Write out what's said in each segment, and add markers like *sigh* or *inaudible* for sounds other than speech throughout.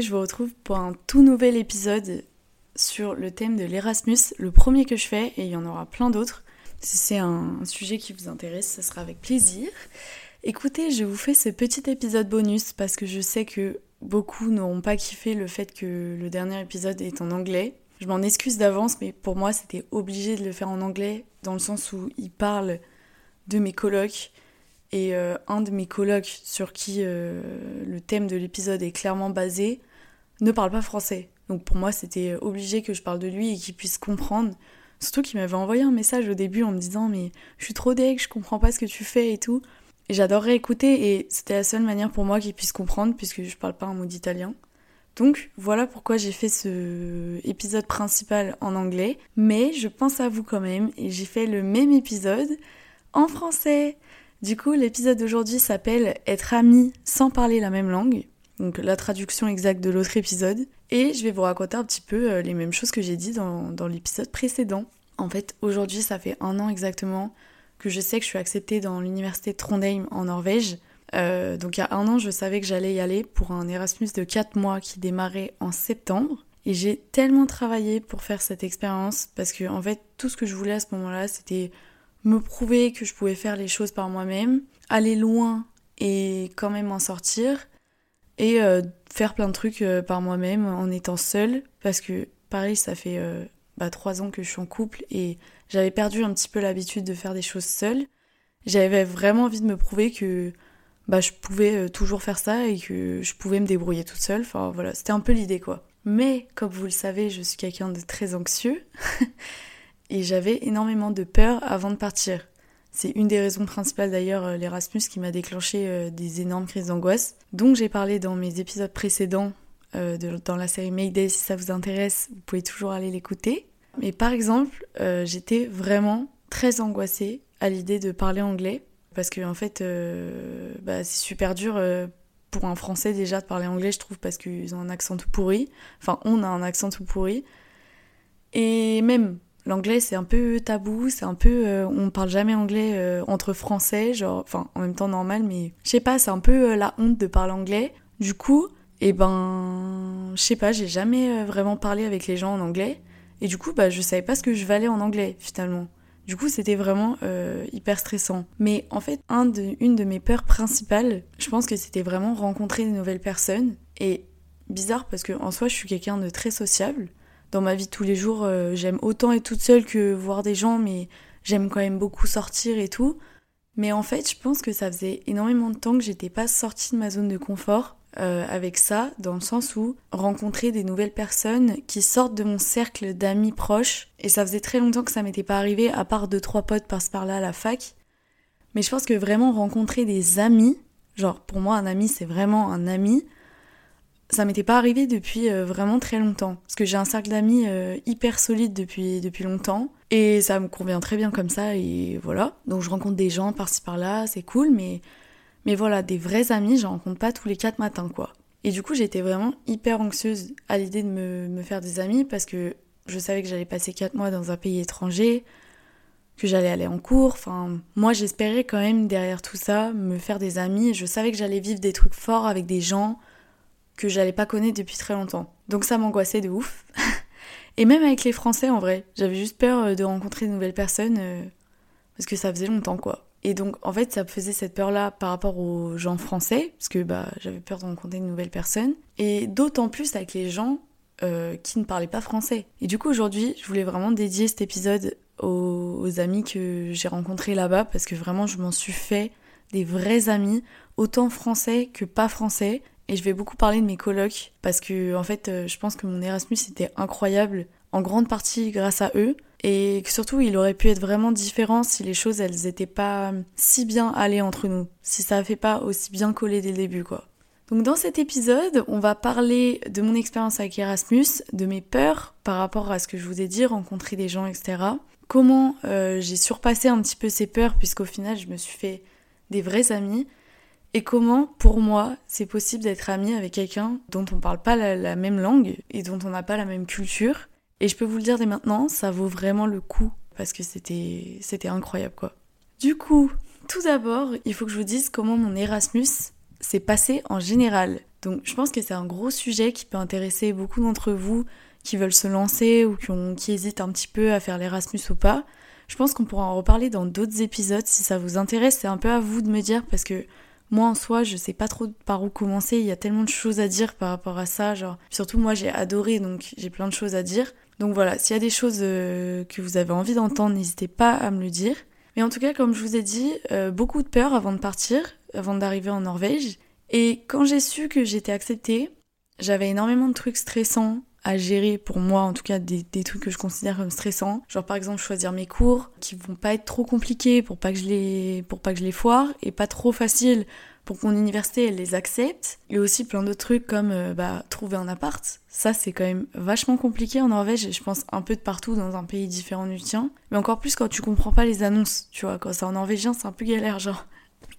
je vous retrouve pour un tout nouvel épisode sur le thème de l'Erasmus, le premier que je fais, et il y en aura plein d'autres. Si c'est un sujet qui vous intéresse, ce sera avec plaisir. Écoutez, je vous fais ce petit épisode bonus parce que je sais que beaucoup n'auront pas kiffé le fait que le dernier épisode est en anglais. Je m'en excuse d'avance, mais pour moi, c'était obligé de le faire en anglais, dans le sens où il parle de mes colocs. Et euh, un de mes colocs, sur qui euh, le thème de l'épisode est clairement basé, ne parle pas français. Donc pour moi, c'était obligé que je parle de lui et qu'il puisse comprendre. Surtout qu'il m'avait envoyé un message au début en me disant Mais je suis trop deg, je comprends pas ce que tu fais et tout. Et j'adorerais écouter et c'était la seule manière pour moi qu'il puisse comprendre puisque je parle pas un mot d'italien. Donc voilà pourquoi j'ai fait ce épisode principal en anglais, mais je pense à vous quand même et j'ai fait le même épisode en français. Du coup, l'épisode d'aujourd'hui s'appelle Être ami sans parler la même langue, donc la traduction exacte de l'autre épisode, et je vais vous raconter un petit peu euh, les mêmes choses que j'ai dit dans, l'épisode précédent. En fait, aujourd'hui, ça fait un an exactement que je sais que je suis acceptée dans l'université Trondheim en Norvège. Euh, donc il y a un an, je savais que j'allais y aller pour un Erasmus de 4 mois qui démarrait en septembre. Et j'ai tellement travaillé pour faire cette expérience parce que en fait tout ce que je voulais à ce moment-là, c'était me prouver que je pouvais faire les choses par moi-même, aller loin et quand même en sortir, et euh, faire plein de trucs euh, par moi-même en étant seule, parce que pareil, ça fait bah, trois ans que je suis en couple et j'avais perdu un petit peu l'habitude de faire des choses seule. J'avais vraiment envie de me prouver que bah, je pouvais euh, toujours faire ça et que je pouvais me débrouiller toute seule. Enfin voilà, c'était un peu l'idée quoi. Mais comme vous le savez, je suis quelqu'un de très anxieux *laughs* et j'avais énormément de peur avant de partir. C'est une des raisons principales d'ailleurs, euh, l'Erasmus, qui m'a déclenché euh, des énormes crises d'angoisse. Donc j'ai parlé dans mes épisodes précédents, dans la série Mayday, si ça vous intéresse, vous pouvez toujours aller l'écouter. Mais par exemple, j'étais vraiment très angoissée à l'idée de parler anglais parce que en fait, euh, bah, c'est super dur euh, pour un Français déjà de parler anglais, je trouve, parce qu'ils ont un accent tout pourri. Enfin, on a un accent tout pourri. Et même l'anglais, c'est un peu tabou, c'est un peu, euh, on parle jamais anglais entre Français, genre, enfin, en même temps normal, mais je sais pas, c'est un peu la honte de parler anglais. Du coup, et eh ben, je sais pas, j'ai jamais vraiment parlé avec les gens en anglais. Et du coup, bah, je savais pas ce que je valais en anglais finalement. Du coup, c'était vraiment euh, hyper stressant. Mais en fait, un de, une de mes peurs principales, je pense que c'était vraiment rencontrer de nouvelles personnes. Et bizarre parce que en soi, je suis quelqu'un de très sociable. Dans ma vie tous les jours, euh, j'aime autant être toute seule que voir des gens, mais j'aime quand même beaucoup sortir et tout. Mais en fait, je pense que ça faisait énormément de temps que j'étais pas sortie de ma zone de confort. Euh, avec ça, dans le sens où rencontrer des nouvelles personnes qui sortent de mon cercle d'amis proches, et ça faisait très longtemps que ça m'était pas arrivé, à part deux trois potes par-ce par-là à la fac. Mais je pense que vraiment rencontrer des amis, genre pour moi un ami c'est vraiment un ami, ça m'était pas arrivé depuis euh, vraiment très longtemps. Parce que j'ai un cercle d'amis euh, hyper solide depuis, depuis longtemps. Et ça me convient très bien comme ça, et voilà. Donc je rencontre des gens par-ci par-là, c'est cool, mais mais voilà, des vrais amis, j'en rencontre pas tous les quatre matins, quoi. Et du coup, j'étais vraiment hyper anxieuse à l'idée de me, faire des amis parce que je savais que j'allais passer quatre mois dans un pays étranger, que j'allais aller en cours. Enfin, moi, j'espérais quand même derrière tout ça me faire des amis. Je savais que j'allais vivre des trucs forts avec des gens que j'allais pas connaître depuis très longtemps. Donc ça m'angoissait de ouf. *laughs* Et même avec les Français, en vrai, j'avais juste peur euh, de rencontrer de nouvelles personnes euh, parce que ça faisait longtemps, quoi. Et donc, en fait, ça faisait cette peur-là par rapport aux gens français, parce que bah, j'avais peur de rencontrer une nouvelle personne, et d'autant plus avec les gens euh, qui ne parlaient pas français. Et du coup, aujourd'hui, je voulais vraiment dédier cet épisode aux, amis que j'ai rencontrés là-bas, parce que vraiment, je m'en suis fait des vrais amis, autant français que pas français. Et je vais beaucoup parler de mes colocs, parce que, en fait, euh, je pense que mon Erasmus était incroyable, en grande partie grâce à eux. Et surtout, il aurait pu être vraiment différent si les choses, elles étaient pas si bien allées entre nous. Si ça fait pas aussi bien collé dès le début, quoi. Donc dans cet épisode, on va parler de mon expérience avec Erasmus, de mes peurs par rapport à ce que je vous ai dit, rencontrer des gens, etc. Comment euh, j'ai surpassé un petit peu ces peurs, puisqu'au final, je me suis fait des vrais amis. Et comment, pour moi, c'est possible d'être ami avec quelqu'un dont on parle pas la même langue et dont on n'a pas la même culture? Et je peux vous le dire dès maintenant, ça vaut vraiment le coup parce que c'était c'était incroyable quoi. Du coup, tout d'abord, il faut que je vous dise comment mon Erasmus s'est passé en général. Donc je pense que c'est un gros sujet qui peut intéresser beaucoup d'entre vous qui veulent se lancer ou qui, qui hésitent un petit peu à faire l'Erasmus ou pas. Je pense qu'on pourra en reparler dans d'autres épisodes si ça vous intéresse. C'est un peu à vous de me dire parce que moi en soi, je sais pas trop par où commencer. Il y a tellement de choses à dire par rapport à ça. Genre, surtout moi, j'ai adoré donc j'ai plein de choses à dire. Donc voilà, s'il y a des choses euh, que vous avez envie d'entendre, n'hésitez pas à me le dire. Mais en tout cas, comme je vous ai dit, euh, beaucoup de peur avant de partir, avant d'arriver en Norvège. Et quand j'ai su que j'étais acceptée, j'avais énormément de trucs stressants à gérer pour moi, en tout cas des, trucs que je considère comme stressants. Genre par exemple choisir mes cours qui vont pas être trop compliqués pour pas que je les, pour pas que je les foire et pas trop faciles pour que mon université elle les accepte. Et aussi plein d'autres trucs comme euh, bah, trouver un appart. Ça c'est quand même vachement compliqué en Norvège et je pense un peu de partout dans un pays différent du tien. Mais encore plus quand tu comprends pas les annonces, tu vois. Quand c'est en norvégien c'est un peu galère genre.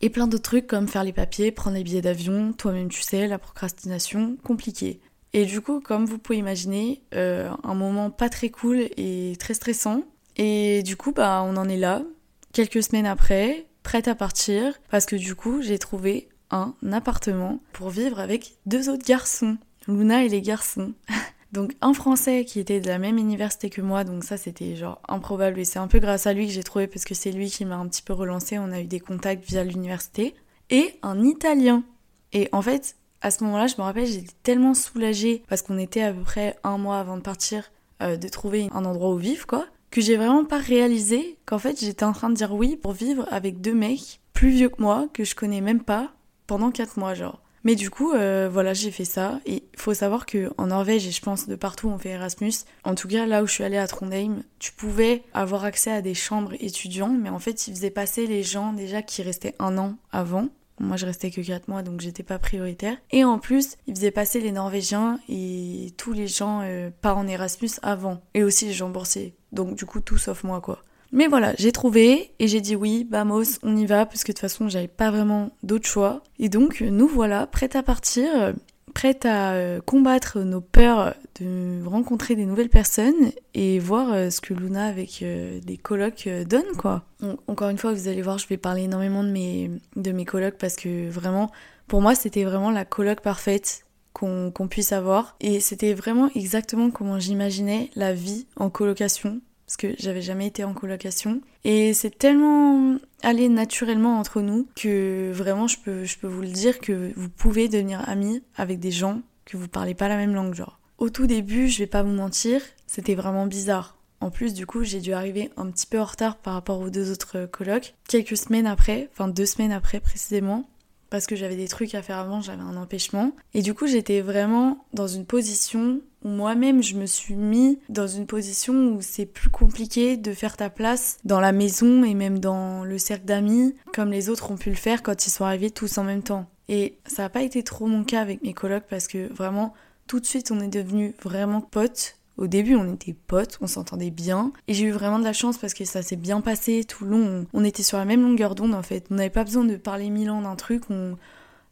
Et plein d'autres trucs comme faire les papiers, prendre les billets d'avion, toi-même tu sais, la procrastination, compliqué. Et du coup, comme vous pouvez imaginer, euh, un moment pas très cool et très stressant. Et du coup, bah, on en est là, quelques semaines après, prête à partir, parce que du coup, j'ai trouvé un appartement pour vivre avec deux autres garçons, Luna et les garçons. *laughs* Donc un Français qui était de la même université que moi, donc ça c'était genre improbable et c'est un peu grâce à lui que j'ai trouvé parce que c'est lui qui m'a un petit peu relancé, on a eu des contacts via l'université. Et un Italien. Et en fait, à ce moment-là, je me rappelle, j'étais tellement soulagée parce qu'on était à peu près un mois avant de partir euh, de trouver un endroit où vivre, quoi, que j'ai vraiment pas réalisé qu'en fait j'étais en train de dire oui pour vivre avec deux mecs plus vieux que moi, que je connais même pas, pendant quatre mois, genre. Mais du coup, euh, voilà, j'ai fait ça. Et il faut savoir que en Norvège, et je pense de partout, on fait Erasmus. En tout cas, là où je suis allée à Trondheim, tu pouvais avoir accès à des chambres étudiants, mais en fait, ils faisaient passer les gens déjà qui restaient un an avant. Moi, je restais que 4 mois, donc j'étais pas prioritaire. Et en plus, ils faisaient passer les Norvégiens et tous les gens euh, pas en Erasmus avant. Et aussi les gens boursiers. Donc, du coup, tout sauf moi, quoi. Mais voilà, j'ai trouvé et j'ai dit oui, Bamos, on y va, parce que de toute façon, j'avais pas vraiment d'autre choix. Et donc, nous voilà, prêtes à partir, prêtes à euh, combattre nos peurs de rencontrer des nouvelles personnes et voir euh, ce que Luna avec euh, des colocs donne, quoi. encore une fois, vous allez voir, je vais parler énormément de mes, de mes colocs parce que vraiment, pour moi, c'était vraiment la coloc parfaite qu'on puisse avoir. Et c'était vraiment exactement comment j'imaginais la vie en colocation parce que j'avais jamais été en colocation. Et c'est tellement allé naturellement entre nous que vraiment je peux, je peux vous le dire que vous pouvez devenir amis avec des gens que vous parlez pas la même langue genre. Au tout début, je vais pas vous mentir, c'était vraiment bizarre. En plus, du coup, j'ai dû arriver un petit peu en retard par rapport aux deux autres colocs. Quelques semaines après, enfin deux semaines après précisément, parce que j'avais des trucs à faire avant, j'avais un empêchement. Et du coup, j'étais vraiment dans une position où moi-même, je me suis mis dans une position où c'est plus compliqué de faire ta place dans la maison et même dans le cercle d'amis, comme les autres ont pu le faire quand ils sont arrivés tous en même temps. Et ça n'a pas été trop mon cas avec mes colocs parce que vraiment, tout de suite, on est devenus vraiment potes. Au début, on était potes, on s'entendait bien. Et j'ai eu vraiment de la chance parce que ça s'est bien passé tout le long. On était sur la même longueur d'onde en fait. On n'avait pas besoin de parler mille ans d'un truc.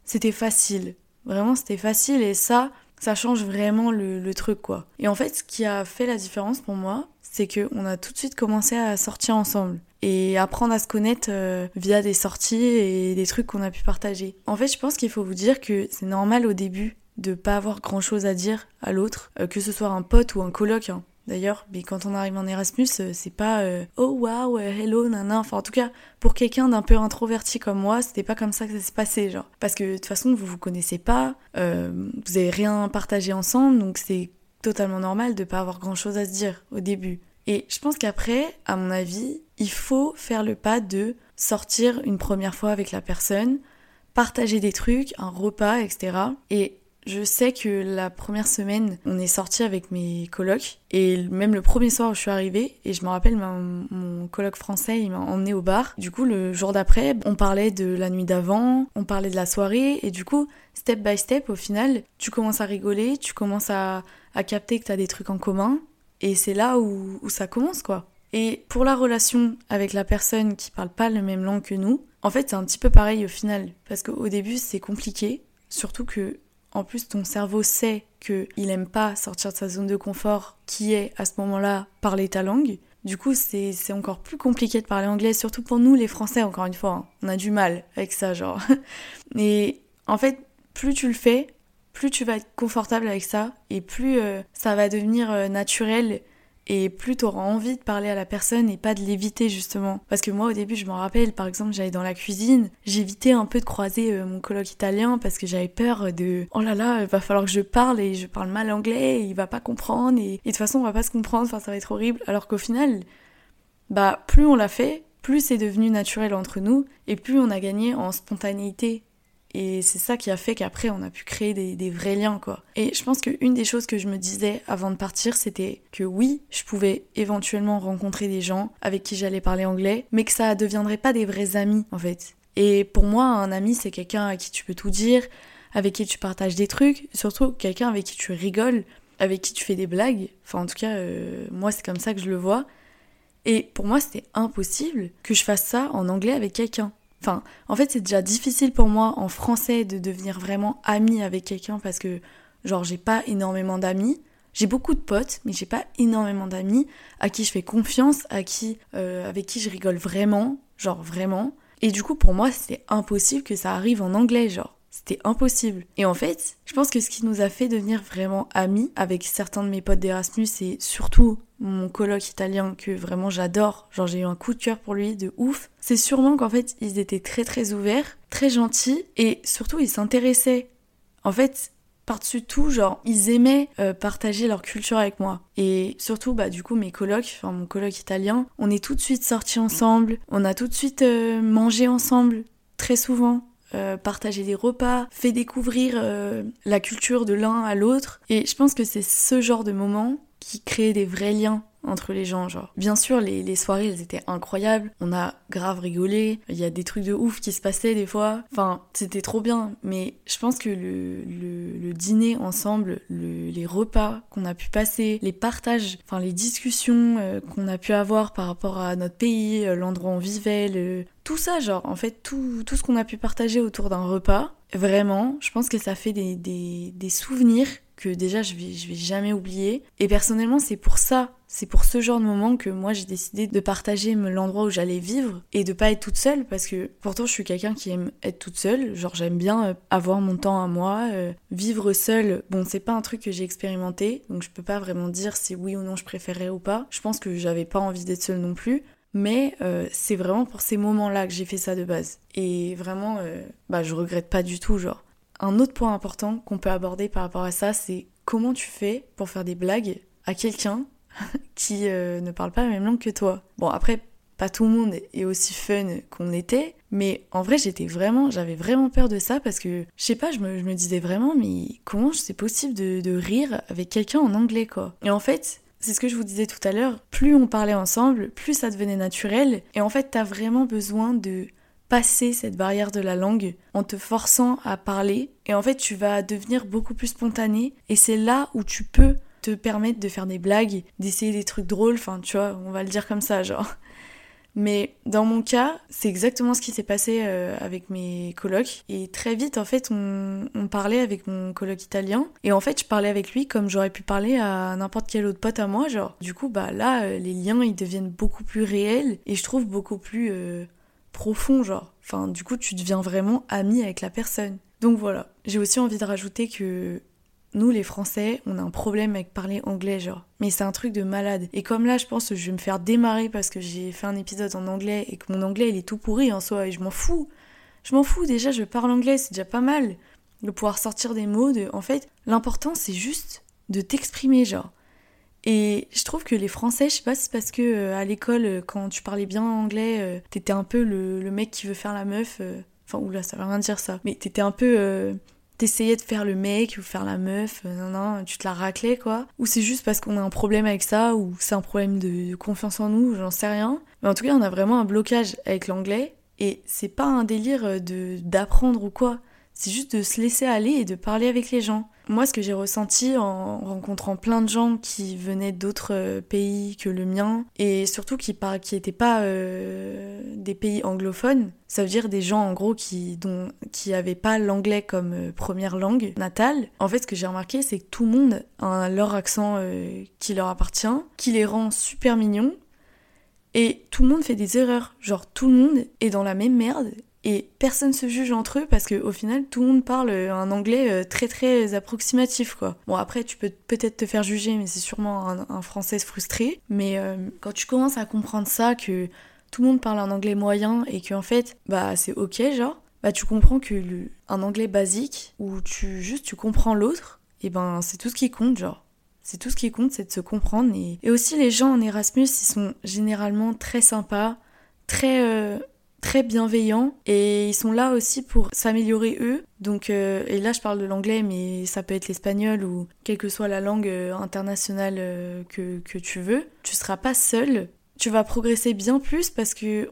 C'était facile. Vraiment, c'était facile. Et ça, ça change vraiment le, truc quoi. Et en fait, ce qui a fait la différence pour moi, c'est qu'on a tout de suite commencé à sortir ensemble et apprendre à se connaître euh, via des sorties et des trucs qu'on a pu partager. En fait, je pense qu'il faut vous dire que c'est normal au début de pas avoir grand chose à dire à l'autre, euh, que ce soit un pote ou un coloc. Hein. D'ailleurs, mais quand on arrive en Erasmus, euh, c'est pas euh, oh wow, hello, nana. Enfin, en tout cas, pour quelqu'un d'un peu introverti comme moi, c'était pas comme ça que ça s'est passé, genre. Parce que de toute façon, vous vous connaissez pas, vous avez rien partagé ensemble, donc c'est totalement normal de pas avoir grand chose à se dire au début. Et je pense qu'après, à mon avis, il faut faire le pas de sortir une première fois avec la personne, partager des trucs, un repas, etc. Et je sais que la première semaine, on est sorti avec mes colocs et même le premier soir où je suis arrivée, et je me rappelle mon, coloc français, il m'a emmené au bar. Du coup, le jour d'après, on parlait de la nuit d'avant, on parlait de la soirée et du coup, step by step, au final, tu commences à rigoler, tu commences à, capter que t'as des trucs en commun et c'est là où, ça commence quoi. Et pour la relation avec la personne qui parle pas la même langue que nous, en fait, c'est un petit peu pareil au final parce qu'au début, c'est compliqué, surtout que en plus ton cerveau sait qu'il aime pas sortir de sa zone de confort qui est à ce moment-là parler ta langue. Du coup, c'est encore plus compliqué de parler anglais, surtout pour nous les Français, encore une fois. Hein. On a du mal avec ça, genre. *laughs* Et en fait, plus tu le fais, plus tu vas être confortable avec ça et plus euh, ça va devenir euh, naturel et plus tu auras envie de parler à la personne et pas de l'éviter justement. Parce que moi au début je m'en rappelle, par exemple j'allais dans la cuisine, j'évitais un peu de croiser euh, mon coloc italien parce que j'avais peur de oh là là, il va falloir que je parle et je parle mal anglais et il va pas comprendre et, de toute façon on va pas se comprendre, ça va être horrible. Alors qu'au final, bah plus on l'a fait, plus c'est devenu naturel entre nous et plus on a gagné en spontanéité. Et c'est ça qui a fait qu'après on a pu créer des, vrais liens quoi. Et je pense qu'une des choses que je me disais avant de partir c'était que oui, je pouvais éventuellement rencontrer des gens avec qui j'allais parler anglais, mais que ça ne deviendrait pas des vrais amis en fait. Et pour moi un ami c'est quelqu'un à qui tu peux tout dire, avec qui tu partages des trucs, surtout quelqu'un avec qui tu rigoles, avec qui tu fais des blagues. Enfin en tout cas euh, moi c'est comme ça que je le vois. Et pour moi, c'était impossible que je fasse ça en anglais avec quelqu'un. Enfin, en fait, c'est déjà difficile pour moi en français de devenir vraiment amie avec quelqu'un parce que, genre, j'ai pas énormément d'amis. J'ai beaucoup de potes, mais j'ai pas énormément d'amis à qui je fais confiance, à qui, euh, avec qui je rigole vraiment, genre vraiment. Et du coup, pour moi, c'était impossible que ça arrive en anglais, genre. C'était impossible. Et en fait, je pense que ce qui nous a fait devenir vraiment amis avec certains de mes potes d'Erasmus et surtout mon coloc italien que vraiment j'adore, genre j'ai eu un coup de cœur pour lui de ouf, c'est sûrement qu'en fait ils étaient très très ouverts, très gentils et surtout ils s'intéressaient. En fait, par-dessus tout, genre, ils aimaient euh, partager leur culture avec moi. Et surtout, bah, du coup, mes colocs, enfin, mon coloc italien, on est tout de suite sortis ensemble, on a tout de suite euh, mangé ensemble, très souvent. Euh, partager des repas, fait découvrir la culture de l'un à l'autre. Et je pense que c'est ce genre de moment qui crée des vrais liens entre les gens, genre. Bien sûr, les, soirées, elles étaient incroyables. On a grave rigolé. Il y a des trucs de ouf qui se passaient des fois. Enfin, c'était trop bien. Mais je pense que le, dîner ensemble, les repas qu'on a pu passer, les partages, enfin, les discussions euh, qu'on a pu avoir par rapport à notre pays, euh, l'endroit où on vivait, tout ça, genre, en fait, tout, tout ce qu'on a pu partager autour d'un repas, vraiment, je pense que ça fait des, des souvenirs que déjà je vais, je vais jamais oublier. Et personnellement, c'est pour ça, c'est pour ce genre de moment que moi j'ai décidé de partager l'endroit où j'allais vivre et de pas être toute seule parce que pourtant je suis quelqu'un qui aime être toute seule. Genre j'aime bien euh, avoir mon temps à moi, euh, vivre seule. Bon, c'est pas un truc que j'ai expérimenté, donc je peux pas vraiment dire si oui ou non je préférais ou pas. Je pense que j'avais pas envie d'être seule non plus. Mais euh, c'est vraiment pour ces moments-là que j'ai fait ça de base. Et vraiment, bah, je regrette pas du tout, genre. Un autre point important qu'on peut aborder par rapport à ça, c'est comment tu fais pour faire des blagues à quelqu'un *laughs* qui euh, ne parle pas la même langue que toi. Bon, après, pas tout le monde est aussi fun qu'on était, mais en vrai, j'étais vraiment, j'avais vraiment peur de ça parce que, je sais pas, je me, disais vraiment, mais comment c'est possible de, de rire avec quelqu'un en anglais, quoi? Et en fait, c'est ce que je vous disais tout à l'heure, plus on parlait ensemble, plus ça devenait naturel, et en fait, t'as vraiment besoin de passer cette barrière de la langue en te forçant à parler et en fait tu vas devenir beaucoup plus spontané et c'est là où tu peux te permettre de faire des blagues, d'essayer des trucs drôles, enfin tu vois, on va le dire comme ça genre. Mais dans mon cas, c'est exactement ce qui s'est passé euh, avec mes colocs. Et très vite, en fait, on, parlait avec mon coloc italien. Et en fait, je parlais avec lui comme j'aurais pu parler à n'importe quel autre pote à moi. Genre, du coup, bah là, euh, les liens, ils deviennent beaucoup plus réels. Et je trouve beaucoup plus euh, profond, genre. Enfin, du coup, tu deviens vraiment ami avec la personne. Donc voilà. J'ai aussi envie de rajouter que nous, les Français, on a un problème avec parler anglais, genre. Mais c'est un truc de malade. Et comme là, je pense que je vais me faire démarrer parce que j'ai fait un épisode en anglais et que mon anglais, il est tout pourri en soi et je m'en fous. Je m'en fous, déjà, je parle anglais, c'est déjà pas mal. De pouvoir sortir des mots, de... En fait, l'important, c'est juste de t'exprimer, genre. Et je trouve que les Français, je sais pas si c'est parce que euh, à l'école, euh, quand tu parlais bien anglais, euh, t'étais un peu le, mec qui veut faire la meuf. Enfin, oula, ça veut rien dire ça. Mais t'étais un peu. T'essayais de faire le mec ou faire la meuf, non, non, tu te la raclais quoi. Ou c'est juste parce qu'on a un problème avec ça, ou c'est un problème de, confiance en nous, j'en sais rien. Mais en tout cas, on a vraiment un blocage avec l'anglais. Et c'est pas un délire d'apprendre ou quoi. C'est juste de se laisser aller et de parler avec les gens. Moi, ce que j'ai ressenti en rencontrant plein de gens qui venaient d'autres euh, pays que le mien, et surtout qui n'étaient pas euh, des pays anglophones, ça veut dire des gens en gros qui dont qui avaient pas l'anglais comme euh, première langue natale. En fait, ce que j'ai remarqué, c'est que tout le monde a leur accent qui leur appartient, qui les rend super mignons, et tout le monde fait des erreurs. Genre tout le monde est dans la même merde et personne se juge entre eux parce qu'au final tout le monde parle un anglais très très approximatif quoi. Bon après tu peux peut-être te faire juger mais c'est sûrement un, français frustré mais quand tu commences à comprendre ça que tout le monde parle un anglais moyen et que en fait bah c'est ok genre bah tu comprends que un anglais basique où tu juste tu comprends l'autre et ben c'est tout ce qui compte genre c'est tout ce qui compte, c'est de se comprendre. Et, aussi, les gens en Erasmus, ils sont généralement très sympas, très, euh, très bienveillants. Et ils sont là aussi pour s'améliorer eux. Donc, euh, et là, je parle de l'anglais, mais ça peut être l'espagnol ou quelle que soit la langue euh, internationale que, que tu veux. Tu seras pas seul. Tu vas progresser bien plus parce que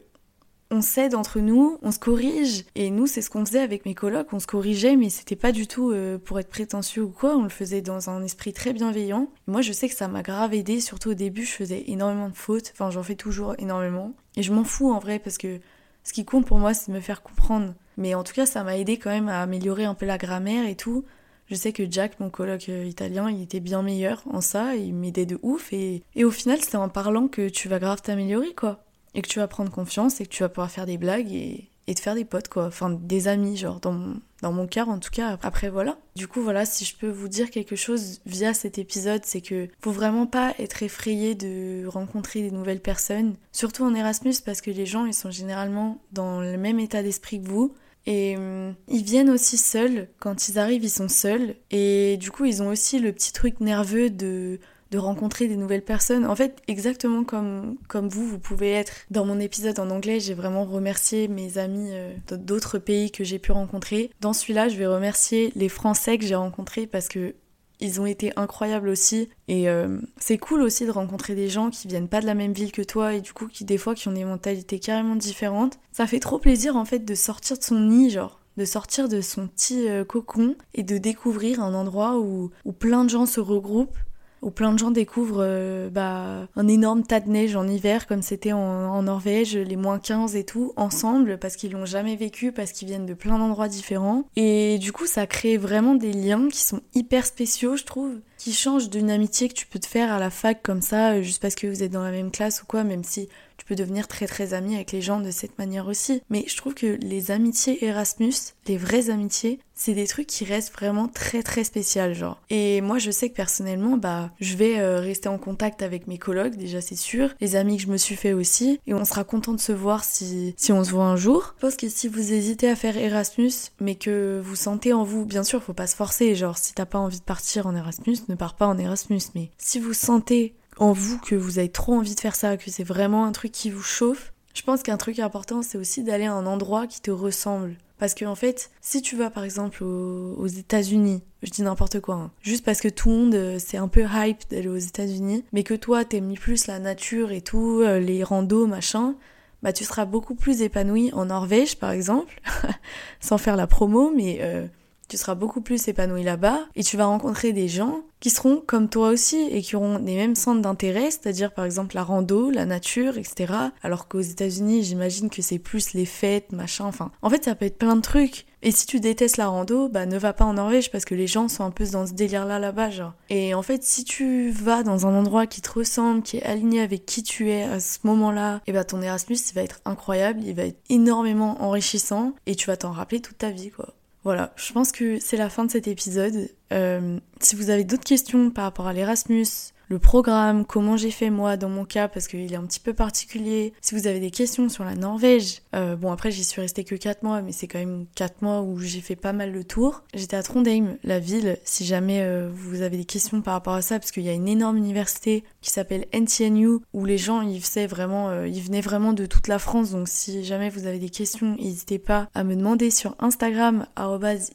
on s'aide entre nous, on se corrige. Et nous, c'est ce qu'on faisait avec mes colocs, on se corrigeait, mais c'était pas du tout euh, pour être prétentieux ou quoi, on le faisait dans un esprit très bienveillant. moi, je sais que ça m'a grave aidé, surtout au début, je faisais énormément de fautes, enfin, j'en fais toujours énormément. Et je m'en fous en vrai, parce que ce qui compte pour moi, c'est de me faire comprendre. Mais en tout cas, ça m'a aidé quand même à améliorer un peu la grammaire et tout. Je sais que Jack, mon coloc euh, italien, il était bien meilleur en ça, il m'aidait de ouf, et, et au final, c'est en parlant que tu vas grave t'améliorer, quoi et que tu vas prendre confiance et que tu vas pouvoir faire des blagues et, et te faire des potes quoi, enfin des amis genre dans mon, dans mon cas en tout cas. Après voilà. Du coup voilà, si je peux vous dire quelque chose via cet épisode, c'est que faut vraiment pas être effrayé de rencontrer des nouvelles personnes, surtout en Erasmus parce que les gens ils sont généralement dans le même état d'esprit que vous. Et hum, ils viennent aussi seuls, quand ils arrivent ils sont seuls, et du coup ils ont aussi le petit truc nerveux de de rencontrer des nouvelles personnes. En fait, exactement comme, comme vous, vous pouvez être. Dans mon épisode en anglais, j'ai vraiment remercié mes amis euh, d'autres pays que j'ai pu rencontrer. Dans celui-là, je vais remercier les Français que j'ai rencontrés parce que ils ont été incroyables aussi. Et euh, c'est cool aussi de rencontrer des gens qui viennent pas de la même ville que toi et du coup qui des fois qui ont des mentalités carrément différentes. Ça fait trop plaisir en fait de sortir de son nid, genre de sortir de son petit euh, cocon et de découvrir un endroit où, où plein de gens se regroupent où plein de gens découvrent euh, bah, un énorme tas de neige en hiver, comme c'était en, Norvège, les moins 15 et tout, ensemble, parce qu'ils l'ont jamais vécu, parce qu'ils viennent de plein d'endroits différents. Et du coup, ça crée vraiment des liens qui sont hyper spéciaux, je trouve, qui changent d'une amitié que tu peux te faire à la fac comme ça, euh, juste parce que vous êtes dans la même classe ou quoi, même si tu peux devenir très très ami avec les gens de cette manière aussi. Mais je trouve que les amitiés Erasmus, les vraies amitiés, c'est des trucs qui restent vraiment très très spécial genre. Et moi je sais que personnellement bah je vais euh, rester en contact avec mes collègues déjà c'est sûr, les amis que je me suis fait aussi et on sera content de se voir si si on se voit un jour. Je pense que si vous hésitez à faire Erasmus mais que vous sentez en vous, bien sûr faut pas se forcer genre si t'as pas envie de partir en Erasmus, ne pars pas en Erasmus mais si vous sentez en vous que vous avez trop envie de faire ça, que c'est vraiment un truc qui vous chauffe, je pense qu'un truc important, c'est aussi d'aller à un endroit qui te ressemble. Parce que en fait, si tu vas par exemple aux, États-Unis, je dis n'importe quoi, hein, juste parce que tout le monde euh, c'est un peu hype d'aller aux États-Unis, mais que toi t'aimes plus la nature et tout, euh, les randos machin, bah tu seras beaucoup plus épanoui en Norvège par exemple, *laughs* sans faire la promo, mais euh, tu seras beaucoup plus épanoui là-bas et tu vas rencontrer des gens qui seront comme toi aussi et qui auront les mêmes centres d'intérêt, c'est-à-dire par exemple la rando, la nature, etc. Alors qu'aux États-Unis, j'imagine que c'est plus les fêtes, machin, enfin. En fait, ça peut être plein de trucs. Et si tu détestes la rando, bah ne va pas en Norvège parce que les gens sont un peu dans ce délire-là là-bas, genre. Et en fait, si tu vas dans un endroit qui te ressemble, qui est aligné avec qui tu es à ce moment-là, et bah ton Erasmus, il va être incroyable, il va être énormément enrichissant et tu vas t'en rappeler toute ta vie, quoi. Voilà, je pense que c'est la fin de cet épisode. Euh, si vous avez d'autres questions par rapport à l'Erasmus, le programme, comment j'ai fait moi dans mon cas parce qu'il est un petit peu particulier. Si vous avez des questions sur la Norvège, euh, bon après j'y suis restée que 4 mois mais c'est quand même 4 mois où j'ai fait pas mal le tour. J'étais à Trondheim, la ville, si jamais euh, vous avez des questions par rapport à ça parce qu'il y a une énorme université qui s'appelle NTNU où les gens ils faisaient vraiment, euh, ils venaient vraiment de toute la France donc si jamais vous avez des questions n'hésitez pas à me demander sur Instagram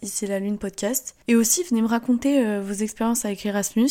ici la lune podcast et aussi venez me raconter vos expériences avec Erasmus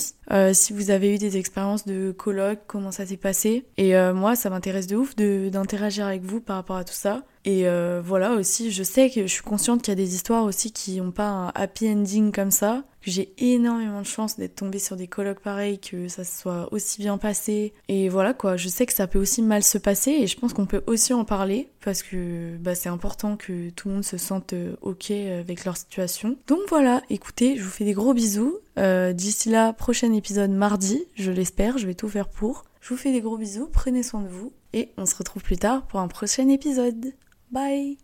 si vous avez eu des expériences de colloque, comment ça s'est passé. Et euh, moi, ça m'intéresse de ouf d'interagir avec vous par rapport à tout ça. Et euh, voilà aussi, je sais que je suis consciente qu'il y a des histoires aussi qui n'ont pas un happy ending comme ça. J'ai énormément de chance d'être tombée sur des colloques pareils, que ça soit aussi bien passé. Et voilà quoi, je sais que ça peut aussi mal se passer et je pense qu'on peut aussi en parler parce que bah, c'est important que tout le monde se sente euh, ok avec leur situation. Donc voilà, écoutez, je vous fais des gros bisous. Euh, d'ici là, prochain épisode mardi, je l'espère, je vais tout faire pour. Je vous fais des gros bisous, prenez soin de vous et on se retrouve plus tard pour un prochain épisode. Bye.